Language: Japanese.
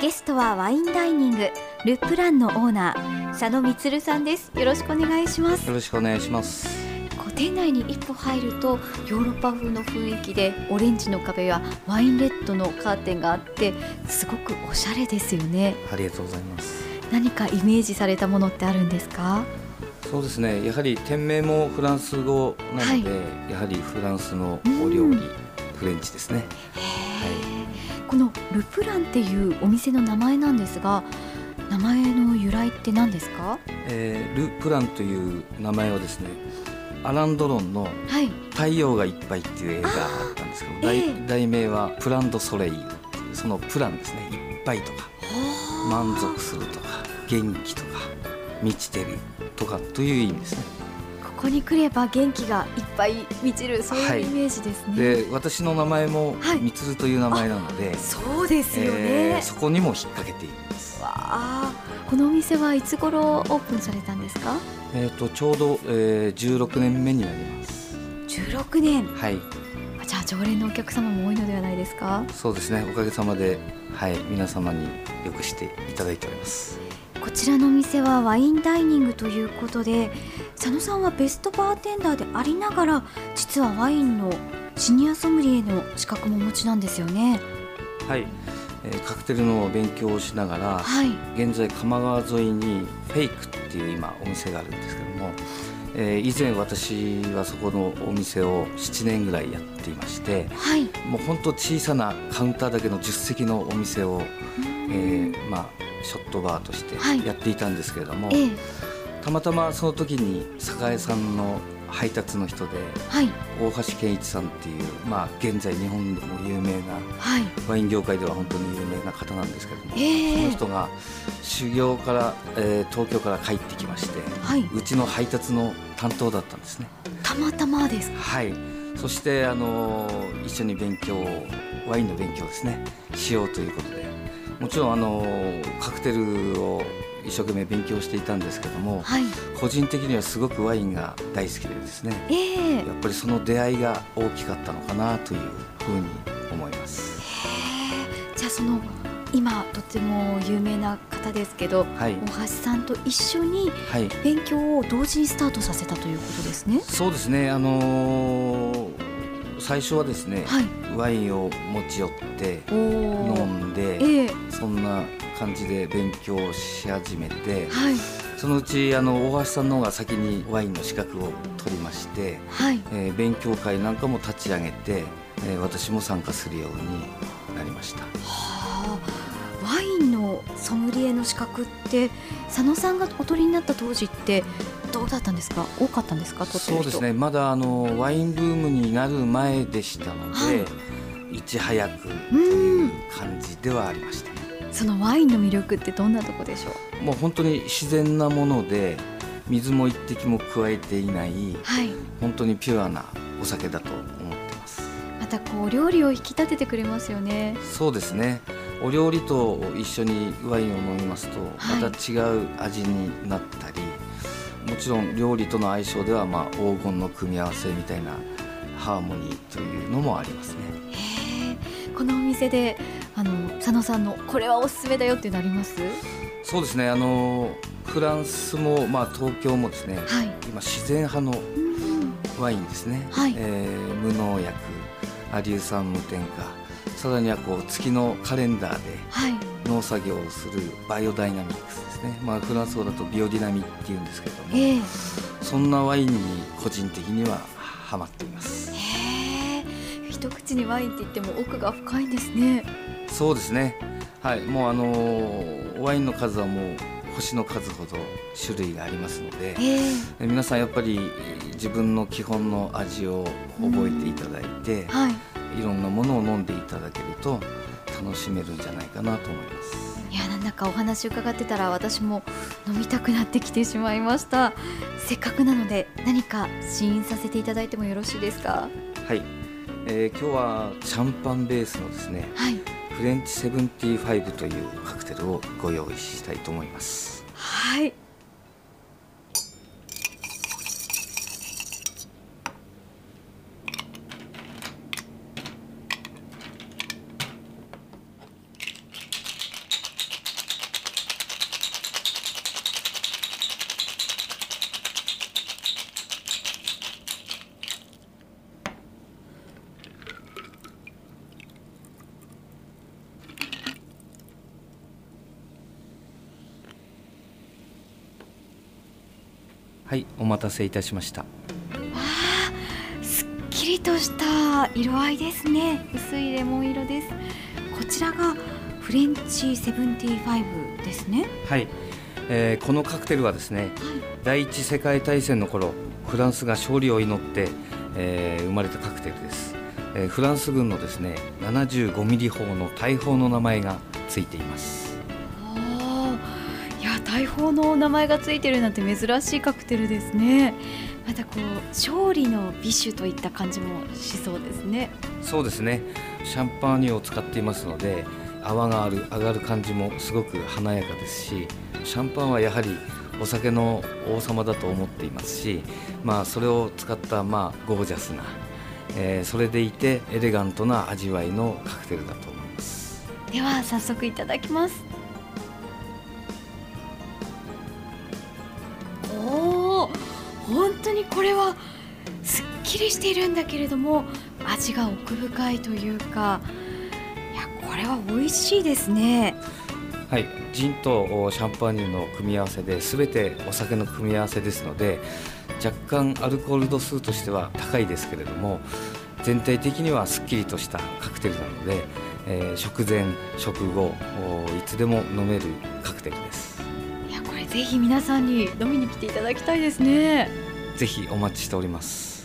ゲストはワインダイニングルプランのオーナー佐野充さんです。よろしくお願いします。よろしくお願いします。こう店内に一歩入るとヨーロッパ風の雰囲気でオレンジの壁やワインレッドのカーテンがあってすごくおしゃれですよね。ありがとうございます。何かイメージされたものってあるんですか？そうですね。やはり店名もフランス語なので、はい、やはりフランスのお料理フレンチですね、はい、このルプランっていうお店の名前なんですが名前の由来って何ですか、えー、ル・プランという名前はですねアラン・ドロンの「太陽がいっぱい」っていう映画があったんですけど、はい、題題名は「プランド・ソレイユ」そのプランですね。いっぱいとか満足するとか元気とか満ちてるとかという意味ですねここに来れば元気がいっぱい満ちるそういうイメージですね、はい、で私の名前もみつるという名前なので、はい、そうですよね、えー、そこにも引っ掛けています。わあ。このお店はいつ頃オープンされたんですか？えっ、ー、とちょうど、えー、16年目になります。16年。はい。じゃあ常連のお客様も多いのではないですか？そうですね。おかげさまではい皆様によくしていただいております。こちらのお店はワインダイニングということで佐野さんはベストバーテンダーでありながら実はワインのシニアソムリエの資格もお持ちなんですよね。はい、えー、カクテルの勉強をしながら、はい、現在鎌川沿いにフェイクっていう今お店があるんですけども、えー、以前私はそこのお店を7年ぐらいやっていまして、はい、もう本当小さなカウンターだけの10席のお店を、えー、まあショットバーとしてやっていたんですけれども、はいええ、たまたまその時に栄さんの配達の人で、はい、大橋健一さんっていう、まあ、現在日本でも有名な、はい、ワイン業界では本当に有名な方なんですけれども、えー、その人が修行から、えー、東京から帰ってきまして、はい、うちの配達の担当だったんですね。たまたまですはい。そしてあの一緒に勉強ワインの勉強ですねしようということで。もちろんあのカクテルを一生懸命勉強していたんですけども、はい、個人的にはすごくワインが大好きでですね、えー、やっぱりその出会いが大きかったのかなというふうに思います。じゃあその今とても有名な方ですけど、はい、大橋さんと一緒に勉強を同時にスタートさせたということですね。そうですね。あのー最初はですね、はい、ワインを持ち寄って飲んで、えー、そんな感じで勉強し始めて、はい、そのうちあの大橋さんの方が先にワインの資格を取りまして、はい、えー、勉強会なんかも立ち上げて、えー、私も参加するようになりました。はあ、ワインのソムリエの資格って佐野さんがお取りになった当時ってどうだったんですか？多かったんですか？そうですね。まだあのワインブームになる前でしたので、はい、いち早くという感じではありました、そのワインの魅力ってどんなとこでしょう？もう本当に自然なもので水も一滴も加えていない、はい、本当にピュアなお酒だと思ってます。またこう料理を引き立ててくれますよね。そうですね。お料理と一緒にワインを飲みますとまた違う味になったり、もちろん料理との相性では、まあ、黄金の組み合わせみたいなハーモニーというのもありますね。このお店であの佐野さんのこれはおすすめだよっていうのあります？そうですね。あのフランスも、まあ、東京もですね、はい、今自然派のワインですね、はい、えー、無農薬アリュー酸無添加。さらにはこう月のカレンダーで農作業をするバイオダイナミックスですね、まあ、フランス語だとビオディナミっていうんですけども、えー、そんなワインに個人的にはハマっています。一口にワインって言っても奥が深いんですね。そうですね。はい、もうあのー、ワインの数はもう星の数ほど種類がありますので、えー、皆さんやっぱり自分の基本の味を覚えていただいて、はい、いろんなものを飲んでいただけると楽しめるんじゃないかなと思います。いやなんだかお話伺ってたら私も飲みたくなってきてしまいましたせっかくなので何か試飲させていただいてもよろしいですか？はい、えー、今日はシャンパンベースのですね、はい、フレンチセブンティーファイブというカクテルをご用意したいと思います。はいはいお待たせいたしました。わあすっきりとした色合いですね。薄いレモン色です。こちらがフレンチ75ですね。はい、えー、このカクテルはですね、はい、第一次世界大戦の頃フランスが勝利を祈って、えー、生まれたカクテルです、えー、フランス軍のですね75ミリ砲の大砲の名前がついています。いや大砲の名前がついてるなんて珍しいカクテルですね。またこう勝利の美酒といった感じもしそうですね。そうですね。シャンパーニュを使っていますので泡がある上がる感じもすごく華やかですしシャンパンはやはりお酒の王様だと思っていますし、まあ、それを使ったまあゴージャスな、えー、それでいてエレガントな味わいのカクテルだと思います。では早速いただきます本当にこれはすっきりしているんだけれども味が奥深いというかいやこれは美味しいですね。はいジンとシャンパーニュの組み合わせで全てお酒の組み合わせですので若干アルコール度数としては高いですけれども全体的にはすっきりとしたカクテルなので、えー、食前食後いつでも飲めるカクテルです。ぜひ皆さんに飲みに来ていただきたいですね。ぜひお待ちしております。